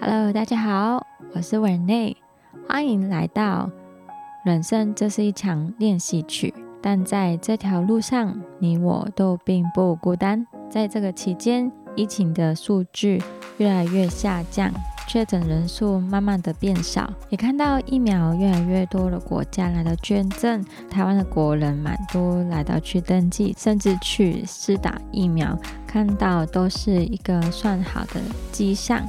Hello，大家好，我是文内，欢迎来到人生。这是一场练习曲，但在这条路上，你我都并不孤单。在这个期间，疫情的数据越来越下降。确诊人数慢慢的变少，也看到疫苗越来越多的国家来到捐赠，台湾的国人蛮多来到去登记，甚至去试打疫苗，看到都是一个算好的迹象。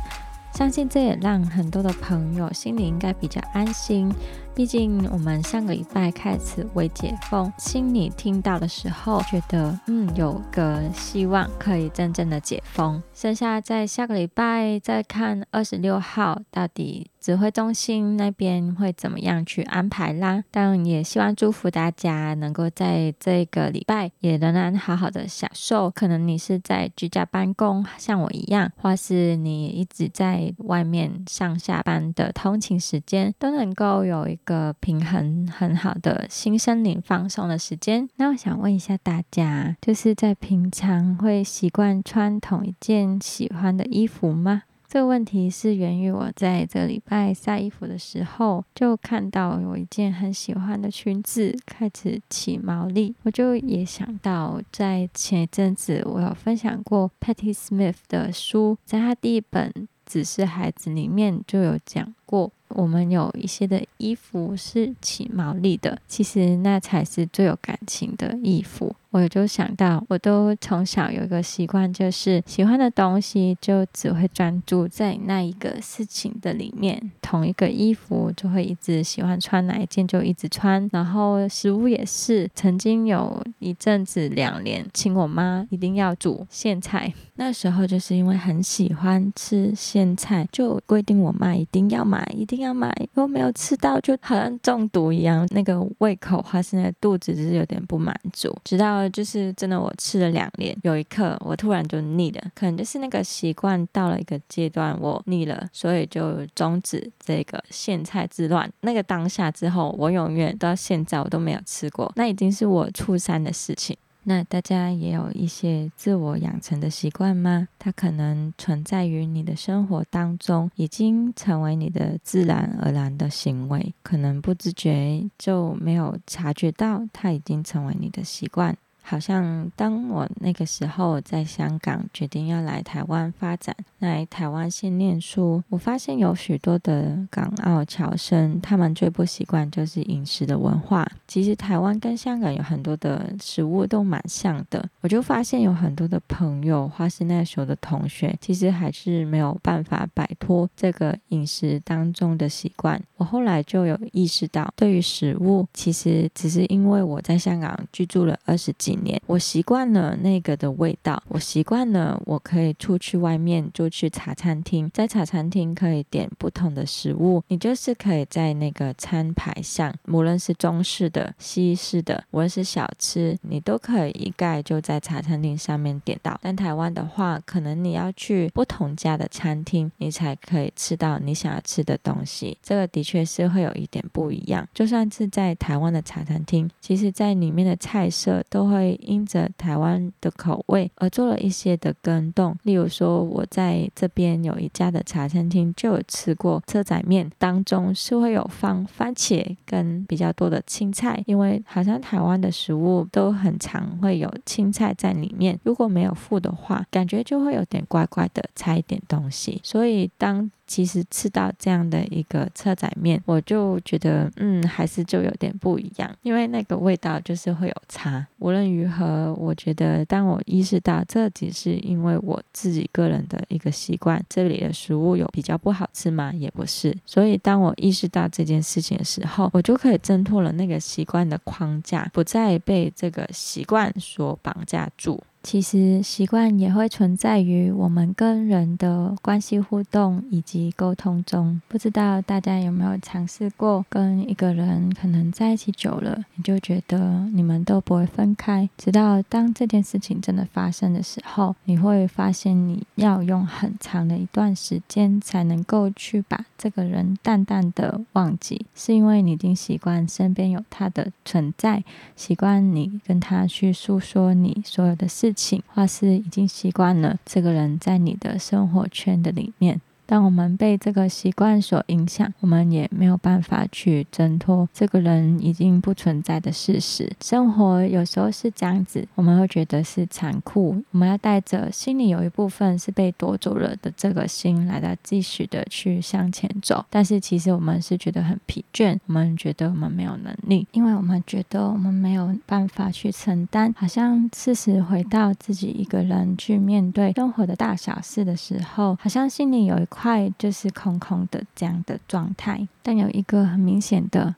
相信这也让很多的朋友心里应该比较安心。毕竟我们上个礼拜开始未解封，心里听到的时候，觉得嗯有个希望可以真正的解封。剩下在下个礼拜再看二十六号到底指挥中心那边会怎么样去安排啦。但也希望祝福大家能够在这个礼拜也仍然好好的享受。可能你是在居家办公，像我一样，或是你一直在外面上下班的通勤时间，都能够有一。个平衡很好的新生灵放松的时间。那我想问一下大家，就是在平常会习惯穿同一件喜欢的衣服吗？这个问题是源于我在这礼拜晒衣服的时候，就看到有一件很喜欢的裙子开始起毛粒，我就也想到在前一阵子我有分享过 Patty Smith 的书，在他第一本《只是孩子》里面就有讲过。我们有一些的衣服是起毛利的，其实那才是最有感情的衣服。我就想到，我都从小有一个习惯，就是喜欢的东西就只会专注在那一个事情的里面。同一个衣服就会一直喜欢穿哪一件就一直穿。然后食物也是，曾经有一阵子两年，请我妈一定要煮苋菜。那时候就是因为很喜欢吃苋菜，就规定我妈一定要买，一定要买。如果没有吃到，就好像中毒一样，那个胃口或是那肚子是有点不满足，直到。就是真的，我吃了两年，有一刻我突然就腻了，可能就是那个习惯到了一个阶段，我腻了，所以就终止这个苋菜之乱。那个当下之后，我永远到现在我都没有吃过，那已经是我初三的事情。那大家也有一些自我养成的习惯吗？它可能存在于你的生活当中，已经成为你的自然而然的行为，可能不自觉就没有察觉到，它已经成为你的习惯。好像当我那个时候在香港决定要来台湾发展，来台湾先念书，我发现有许多的港澳侨生，他们最不习惯就是饮食的文化。其实台湾跟香港有很多的食物都蛮像的，我就发现有很多的朋友或是那时候的同学，其实还是没有办法摆脱这个饮食当中的习惯。我后来就有意识到，对于食物，其实只是因为我在香港居住了二十几。我习惯了那个的味道，我习惯了我可以出去外面就去茶餐厅，在茶餐厅可以点不同的食物，你就是可以在那个餐牌上，无论是中式的、西式的，无论是小吃，你都可以一概就在茶餐厅上面点到。但台湾的话，可能你要去不同家的餐厅，你才可以吃到你想要吃的东西。这个的确是会有一点不一样。就算是在台湾的茶餐厅，其实在里面的菜色都会会。因着台湾的口味而做了一些的更动，例如说，我在这边有一家的茶餐厅就有吃过车仔面，当中是会有放番茄跟比较多的青菜，因为好像台湾的食物都很常会有青菜在里面，如果没有附的话，感觉就会有点怪怪的，差一点东西，所以当。其实吃到这样的一个车仔面，我就觉得，嗯，还是就有点不一样，因为那个味道就是会有差。无论如何，我觉得当我意识到这只是因为我自己个人的一个习惯，这里的食物有比较不好吃吗？也不是。所以当我意识到这件事情的时候，我就可以挣脱了那个习惯的框架，不再被这个习惯所绑架住。其实习惯也会存在于我们跟人的关系互动以及沟通中。不知道大家有没有尝试过，跟一个人可能在一起久了，你就觉得你们都不会分开，直到当这件事情真的发生的时候，你会发现你要用很长的一段时间才能够去把这个人淡淡的忘记，是因为你已经习惯身边有他的存在，习惯你跟他去诉说你所有的事。情，或是已经习惯了这个人在你的生活圈的里面。当我们被这个习惯所影响，我们也没有办法去挣脱这个人已经不存在的事实。生活有时候是这样子，我们会觉得是残酷，我们要带着心里有一部分是被夺走了的这个心，来到继续的去向前走。但是其实我们是觉得很疲倦，我们觉得我们没有能力，因为我们觉得我们没有办法去承担。好像事实回到自己一个人去面对生活的大小事的时候，好像心里有一。块就是空空的这样的状态，但有一个很明显的。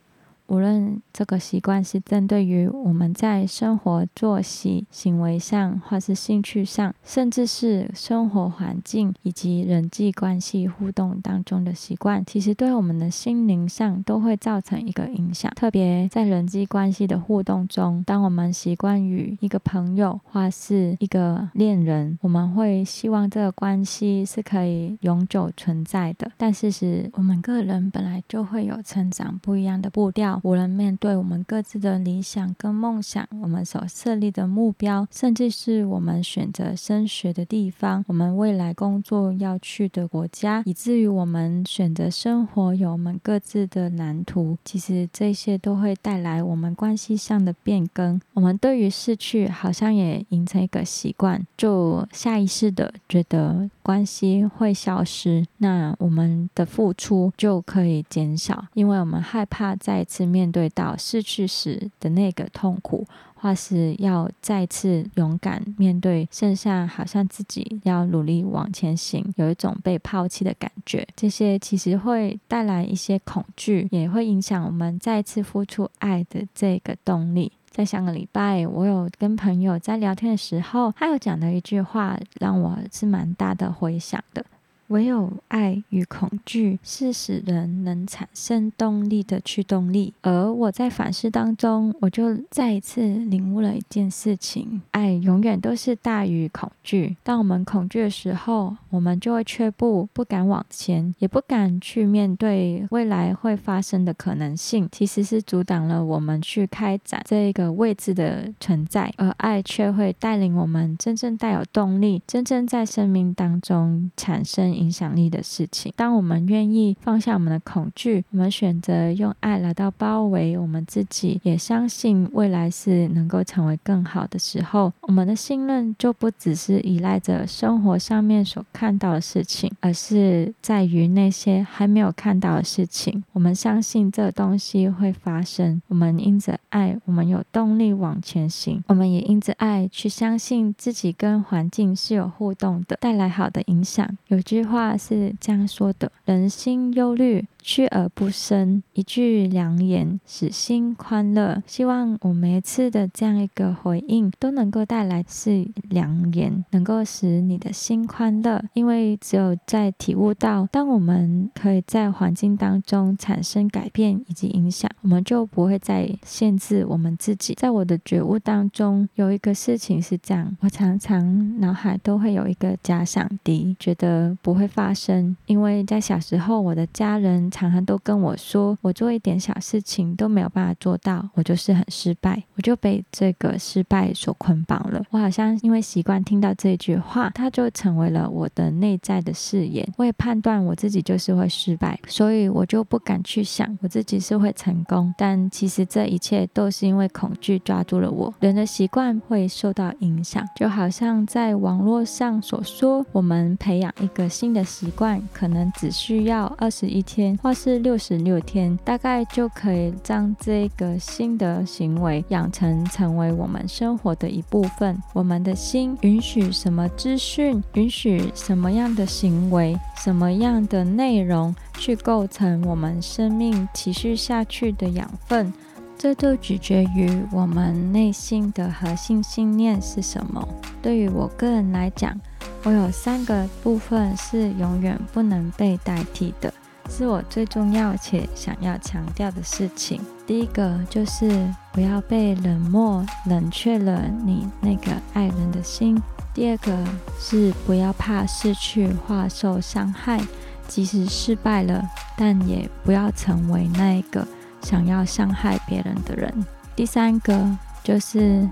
无论这个习惯是针对于我们在生活作息、行为上，或是兴趣上，甚至是生活环境以及人际关系互动当中的习惯，其实对我们的心灵上都会造成一个影响。特别在人际关系的互动中，当我们习惯于一个朋友或是一个恋人，我们会希望这个关系是可以永久存在的。但事实，我们个人本来就会有成长不一样的步调。无论面对我们各自的理想跟梦想，我们所设立的目标，甚至是我们选择升学的地方，我们未来工作要去的国家，以至于我们选择生活有我们各自的蓝图，其实这些都会带来我们关系上的变更。我们对于逝去好像也形成一个习惯，就下意识的觉得关系会消失，那我们的付出就可以减少，因为我们害怕再次。面对到失去时的那个痛苦，或是要再次勇敢面对剩下，好像自己要努力往前行，有一种被抛弃的感觉。这些其实会带来一些恐惧，也会影响我们再次付出爱的这个动力。在上个礼拜，我有跟朋友在聊天的时候，他有讲的一句话，让我是蛮大的回响的。唯有爱与恐惧是使人能产生动力的驱动力。而我在反思当中，我就再一次领悟了一件事情：爱永远都是大于恐惧。当我们恐惧的时候，我们就会却步，不敢往前，也不敢去面对未来会发生的可能性。其实是阻挡了我们去开展这个位置的存在。而爱却会带领我们真正带有动力，真正在生命当中产生。影响力的事情。当我们愿意放下我们的恐惧，我们选择用爱来到包围我们自己，也相信未来是能够成为更好的时候，我们的信任就不只是依赖着生活上面所看到的事情，而是在于那些还没有看到的事情。我们相信这东西会发生。我们因着爱，我们有动力往前行。我们也因着爱去相信自己跟环境是有互动的，带来好的影响。有句。话是这样说的：人心忧虑。去而不生，一句良言使心宽乐。希望我每一次的这样一个回应，都能够带来是良言，能够使你的心宽乐。因为只有在体悟到，当我们可以在环境当中产生改变以及影响，我们就不会再限制我们自己。在我的觉悟当中，有一个事情是这样：我常常脑海都会有一个假想敌，觉得不会发生。因为在小时候，我的家人。常常都跟我说，我做一点小事情都没有办法做到，我就是很失败，我就被这个失败所捆绑了。我好像因为习惯听到这句话，它就成为了我的内在的誓言。我也判断我自己就是会失败，所以我就不敢去想我自己是会成功。但其实这一切都是因为恐惧抓住了我。人的习惯会受到影响，就好像在网络上所说，我们培养一个新新的习惯，可能只需要二十一天。或是六十六天，大概就可以将这个新的行为养成，成为我们生活的一部分。我们的心允许什么资讯，允许什么样的行为，什么样的内容去构成我们生命持续下去的养分，这就取决于我们内心的核心信念是什么。对于我个人来讲，我有三个部分是永远不能被代替的。是我最重要且想要强调的事情。第一个就是不要被冷漠冷却了你那个爱人的心。第二个是不要怕失去或受伤害，即使失败了，但也不要成为那个想要伤害别人的人。第三个就是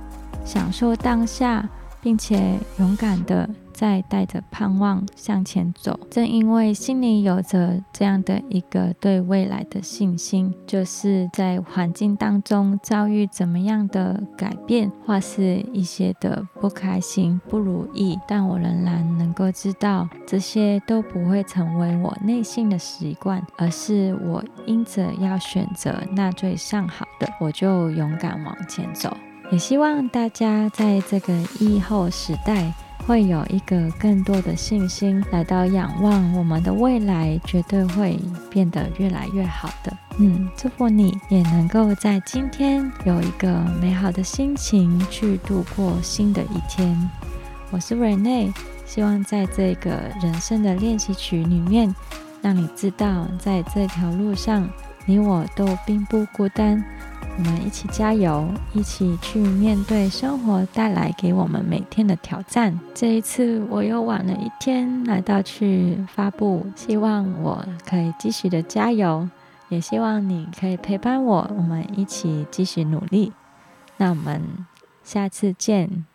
享受当下，并且勇敢的再带着盼望向前走。正因为心里有着这样的一个对未来的信心，就是在环境当中遭遇怎么样的改变，或是一些的不开心、不如意，但我仍然能够知道，这些都不会成为我内心的习惯，而是我因着要选择那最上好的，我就勇敢往前走。也希望大家在这个疫后时代，会有一个更多的信心，来到仰望我们的未来，绝对会变得越来越好的。嗯，祝福你也能够在今天有一个美好的心情去度过新的一天。我是 Rene，希望在这个人生的练习曲里面，让你知道，在这条路上，你我都并不孤单。我们一起加油，一起去面对生活带来给我们每天的挑战。这一次我又晚了一天来到去发布，希望我可以继续的加油，也希望你可以陪伴我，我们一起继续努力。那我们下次见。